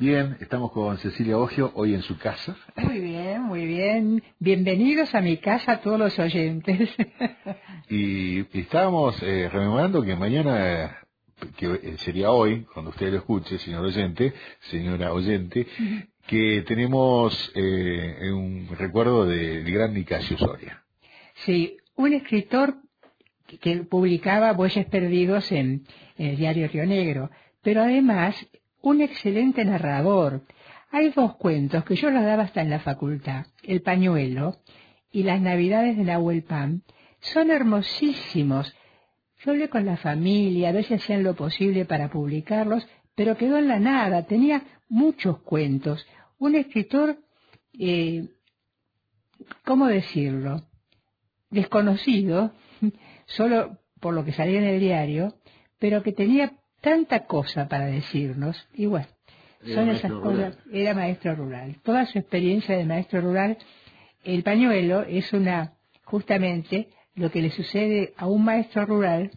Bien, estamos con Cecilia Ogio hoy en su casa. Muy bien, muy bien. Bienvenidos a mi casa todos los oyentes. y, estábamos eh, rememorando que mañana, que eh, sería hoy, cuando usted lo escuche, señor oyente, señora oyente, que tenemos eh, un recuerdo del gran Nicasio Soria. Sí, un escritor que publicaba Bueyes Perdidos en el diario Río Negro, pero además un excelente narrador. Hay dos cuentos que yo los daba hasta en la facultad, El pañuelo y Las navidades de Nahuel Pan. Son hermosísimos. Yo hablé con la familia, a veces hacían lo posible para publicarlos, pero quedó en la nada, tenía muchos cuentos. Un escritor, eh, ¿cómo decirlo? Desconocido, solo por lo que salía en el diario, pero que tenía tanta cosa para decirnos, y bueno, son esas cosas, era maestro rural. Toda su experiencia de maestro rural, el pañuelo es una, justamente, lo que le sucede a un maestro rural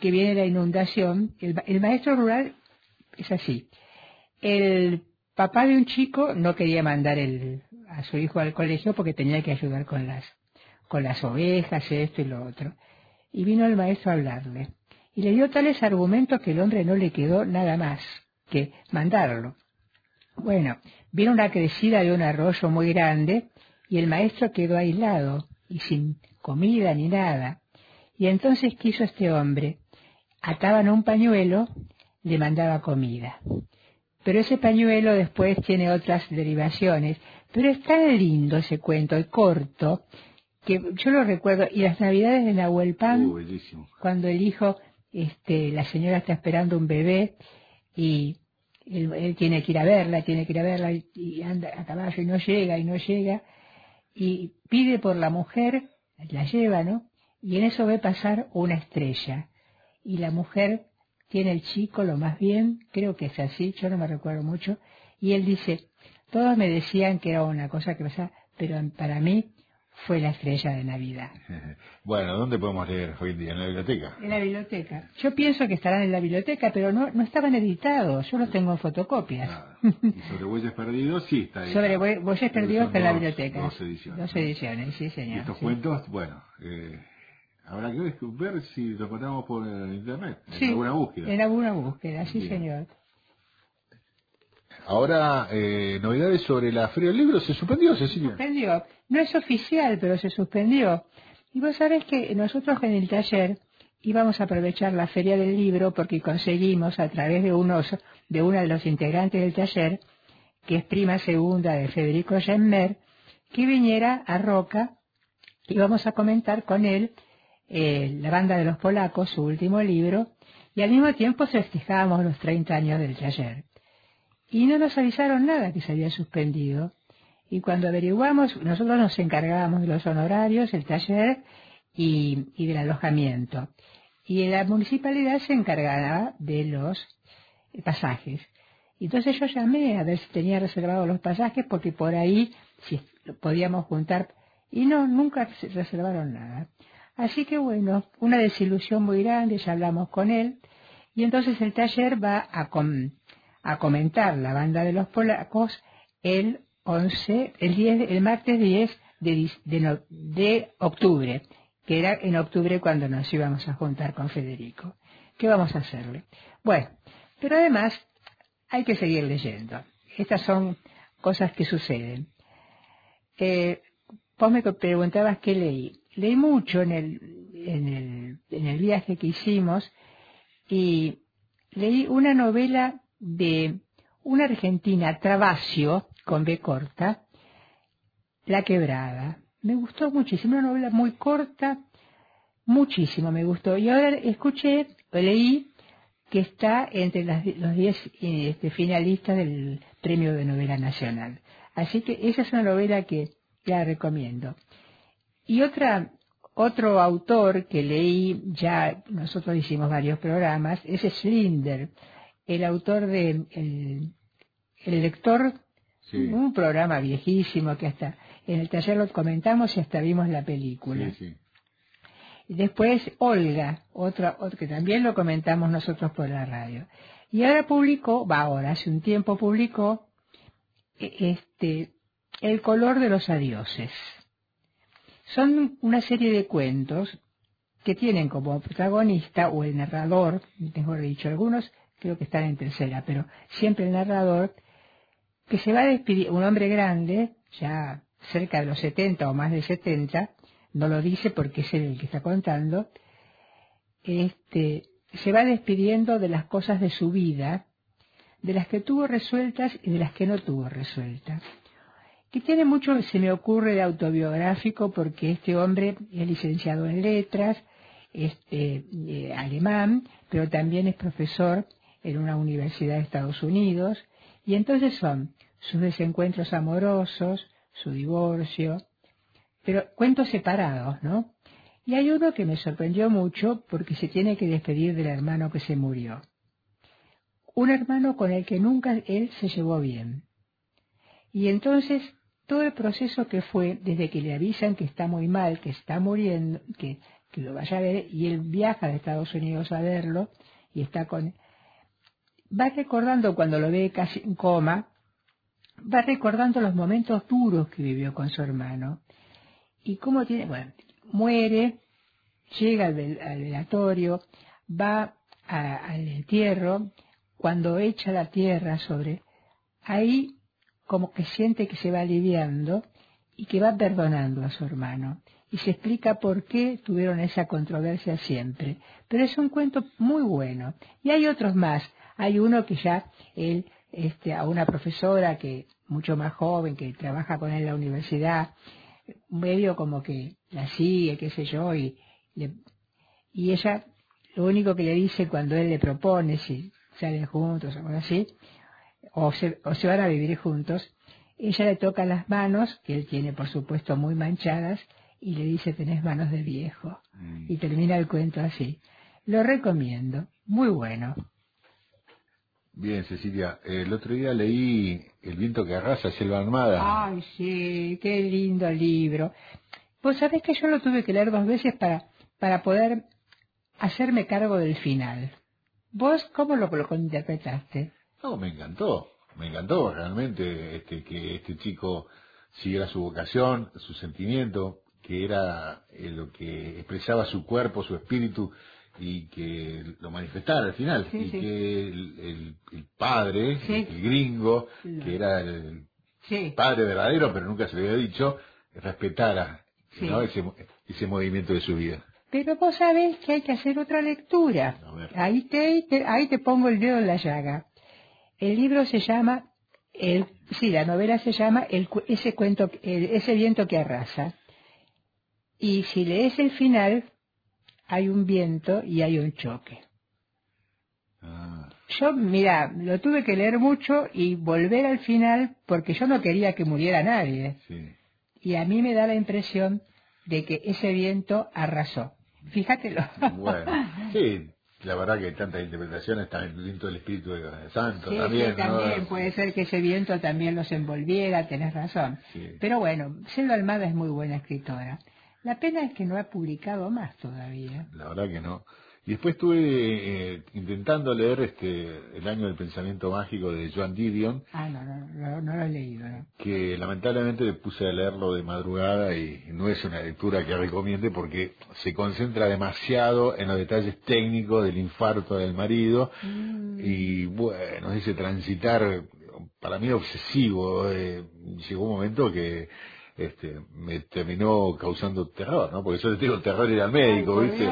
que viene la inundación. El, maestro rural es así. El papá de un chico no quería mandar el, a su hijo al colegio porque tenía que ayudar con las, con las ovejas, esto y lo otro. Y vino el maestro a hablarle y le dio tales argumentos que el hombre no le quedó nada más que mandarlo. Bueno, vino una crecida de un arroyo muy grande y el maestro quedó aislado y sin comida ni nada. Y entonces quiso este hombre, ataban un pañuelo, le mandaba comida. Pero ese pañuelo después tiene otras derivaciones. Pero es tan lindo ese cuento, y corto, que yo lo recuerdo. Y las navidades de Nahuel Pan, cuando el hijo este, la señora está esperando un bebé y él, tiene que ir a verla, tiene que ir a verla y, anda a caballo y no llega y no llega. Y pide por la mujer, la lleva, ¿no? Y en eso ve pasar una estrella. Y la mujer tiene el chico lo más bien, creo que es así, yo no me recuerdo mucho, y él dice, todos me decían que era una cosa que pasaba, pero para mí fue la estrella de Navidad. Bueno, ¿dónde podemos leer hoy en día? ¿En la biblioteca? En la biblioteca. Yo pienso que estarán en la biblioteca, pero no, no estaban editados. Yo los tengo en fotocopias. ¿Y sobre Bueyes Perdidos? Sí, está ahí. Sobre Bueyes Perdidos está en la biblioteca. Dos ediciones. Dos ediciones, sí, señor. Y estos cuentos, bueno, eh, habrá que ver si los encontramos por internet, en alguna búsqueda. En alguna búsqueda, sí, señor. Ahora, eh, novedades sobre la Feria del Libro, ¿se suspendió, Cecilia? Se suspendió. No es oficial, pero se suspendió. Y vos sabés que nosotros en el taller íbamos a aprovechar la Feria del Libro porque conseguimos a través de unos, de uno de los integrantes del taller, que es prima segunda de Federico Gemmer, que viniera a Roca y vamos a comentar con él eh, la banda de los polacos, su último libro, y al mismo tiempo festejábamos los 30 años del taller y no nos avisaron nada que se había suspendido. Y cuando averiguamos, nosotros nos encargábamos de los honorarios, el taller y, del alojamiento. Y la municipalidad se encargaba de los pasajes. Entonces yo llamé a ver si tenía reservados los pasajes porque por ahí si podíamos juntar. Y no, nunca se reservaron nada. Así que bueno, una desilusión muy grande, ya hablamos con él. Y entonces el taller va a, a comentar la banda de los polacos el 11, el 10, el martes 10 de, de, octubre, que era en octubre cuando nos íbamos a juntar con Federico. ¿Qué vamos a hacerle? Bueno, pero además hay que seguir leyendo. Estas son cosas que suceden. Eh, vos me preguntabas qué leí. Leí mucho en el, en el, en el viaje que hicimos y leí una novela de una argentina, Travasio, con B corta, La Quebrada. Me gustó muchísimo, una novela muy corta, muchísimo me gustó. Y ahora escuché, leí que está entre los diez este, finalistas del Premio de Novela Nacional. Así que esa es una novela que la recomiendo. Y otra, otro autor que leí, ya nosotros hicimos varios programas, es Slinder, el autor de El, lector, un programa viejísimo que hasta en el taller lo comentamos y hasta vimos la película. Después Olga, otra, que también lo comentamos nosotros por la radio. Y ahora publicó, va ahora, hace un tiempo publicó, e, este, El color de los adioses. Son una serie de cuentos que tienen como protagonista, o el narrador, mejor dicho, algunos creo que están en tercera, pero siempre el narrador, que se va despedir, un hombre grande, ya cerca de los 70 o más de 70, no lo dice porque es el que está contando, este, se va despidiendo de las cosas de su vida, de las que tuvo resueltas y de las que no tuvo resueltas. Que tiene mucho, se me ocurre, de autobiográfico, porque este hombre es licenciado en letras, este, eh, alemán, pero también es profesor en una universidad de Estados Unidos, y entonces son sus desencuentros amorosos, su divorcio, pero cuentos separados, ¿no? Y hay uno que me sorprendió mucho porque se tiene que despedir del hermano que se murió. Un hermano con el que nunca él se llevó bien. Y entonces todo el proceso que fue desde que le avisan que está muy mal, que está muriendo, que, que lo vaya a ver, y él viaja de Estados Unidos a verlo, y está con... Va recordando cuando lo ve casi en coma, va recordando los momentos duros que vivió con su hermano. Y cómo tiene, bueno, muere, llega al, velatorio, va al entierro, cuando echa la tierra sobre, ahí como que siente que se va aliviando y que va perdonando a su hermano. Y se explica por qué tuvieron esa controversia siempre. Pero es un cuento muy bueno. Y hay otros más. Hay uno que ya él, este, a una profesora que mucho más joven, que trabaja con él en la universidad, medio como que la sigue, qué sé yo, y, y ella lo único que le dice cuando él le propone, si salen juntos o algo así, o se, o se van a vivir juntos, ella le toca las manos, que él tiene por supuesto muy manchadas, y le dice tenés manos de viejo. Mm. Y termina el cuento así. Lo recomiendo, muy bueno. Bien, Cecilia, el otro día leí El viento que arrasa, Selva Armada. Ay, sí, qué lindo libro. Vos sabés que yo lo tuve que leer dos veces para, para poder hacerme cargo del final. ¿Vos cómo lo, lo interpretaste? No, me encantó, me encantó realmente este, que este chico siguiera su vocación, su sentimiento, que era eh, lo que expresaba su cuerpo, su espíritu, y que lo manifestara al final y que el, padre el gringo que era el padre verdadero pero nunca se le había dicho respetara ese, ese movimiento de su vida. Pero vos sabés que hay que hacer otra lectura. Ahí te, ahí te pongo el dedo en la llaga. El libro se llama el sí la novela se llama el, ese cuento ese viento que arrasa. Y si lees el final hay un viento y hay un choque. Ah. Yo, mira, lo tuve que leer mucho y volver al final porque yo no quería que muriera nadie. Y a mí me da la impresión de que ese viento arrasó. Fíjatelo. Bueno, sí, la verdad que hay tantas interpretaciones, también el viento del Espíritu Santo también. también puede ser que ese viento también los envolviera, tenés razón. Pero bueno, Selva Almada es muy buena escritora. La pena es que no ha publicado más todavía. La verdad que no. Y después estuve eh, intentando leer este El año del pensamiento mágico de Joan Didion. Ah, no, no, no, lo he leído. Que lamentablemente le puse a leerlo de madrugada y no es una lectura que recomiende porque se concentra demasiado en los detalles técnicos del infarto del marido mm. y bueno, ese transitar para mí obsesivo. Eh, llegó un momento que este, me terminó causando terror, ¿no? Porque yo le tengo terror ir al médico, ¿viste?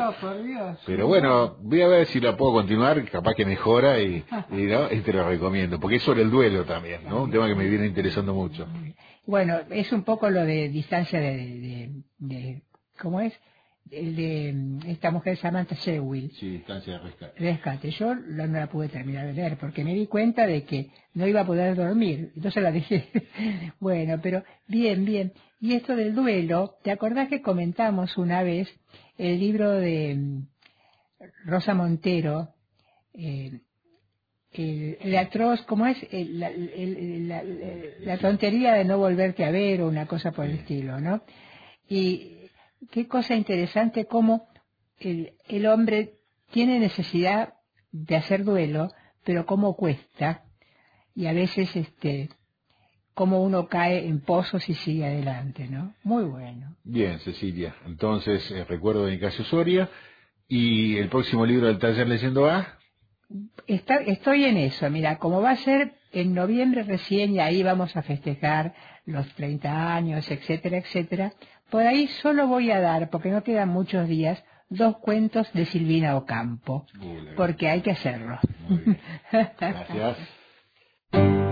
Pero bueno, voy a ver si la puedo continuar, capaz que mejora y, ¿no? y te lo recomiendo, porque es sobre el duelo también, ¿no? Un tema que me viene interesando mucho. Bueno, es un poco lo de distancia de, de, de ¿cómo es? El de esta mujer Samantha Shewell. Sí, distancia de rescate. Rescate. Yo no la pude terminar de leer porque me di cuenta de que no iba a poder dormir. Entonces la dejé. bueno, pero bien, bien. Y esto del duelo, ¿te acordás que comentamos una vez el libro de mm, Rosa Montero? Eh, el, atroz, ¿cómo es? la, la, tontería de no volverte a ver o una cosa por el estilo, ¿no? Y qué cosa interesante cómo el, el hombre tiene necesidad de hacer duelo, pero cómo cuesta y a veces este cómo uno cae en pozos y sigue adelante, ¿no? Muy bueno. Bien, Cecilia. Entonces, eh, recuerdo de Nicasio Soria y el próximo libro del taller Leyendo A. Está, estoy en eso, mira, como va a ser en noviembre recién y ahí vamos a festejar los 30 años, etcétera, etcétera, por ahí solo voy a dar, porque no quedan muchos días, dos cuentos de Silvina Ocampo, porque hay que hacerlo. Gracias.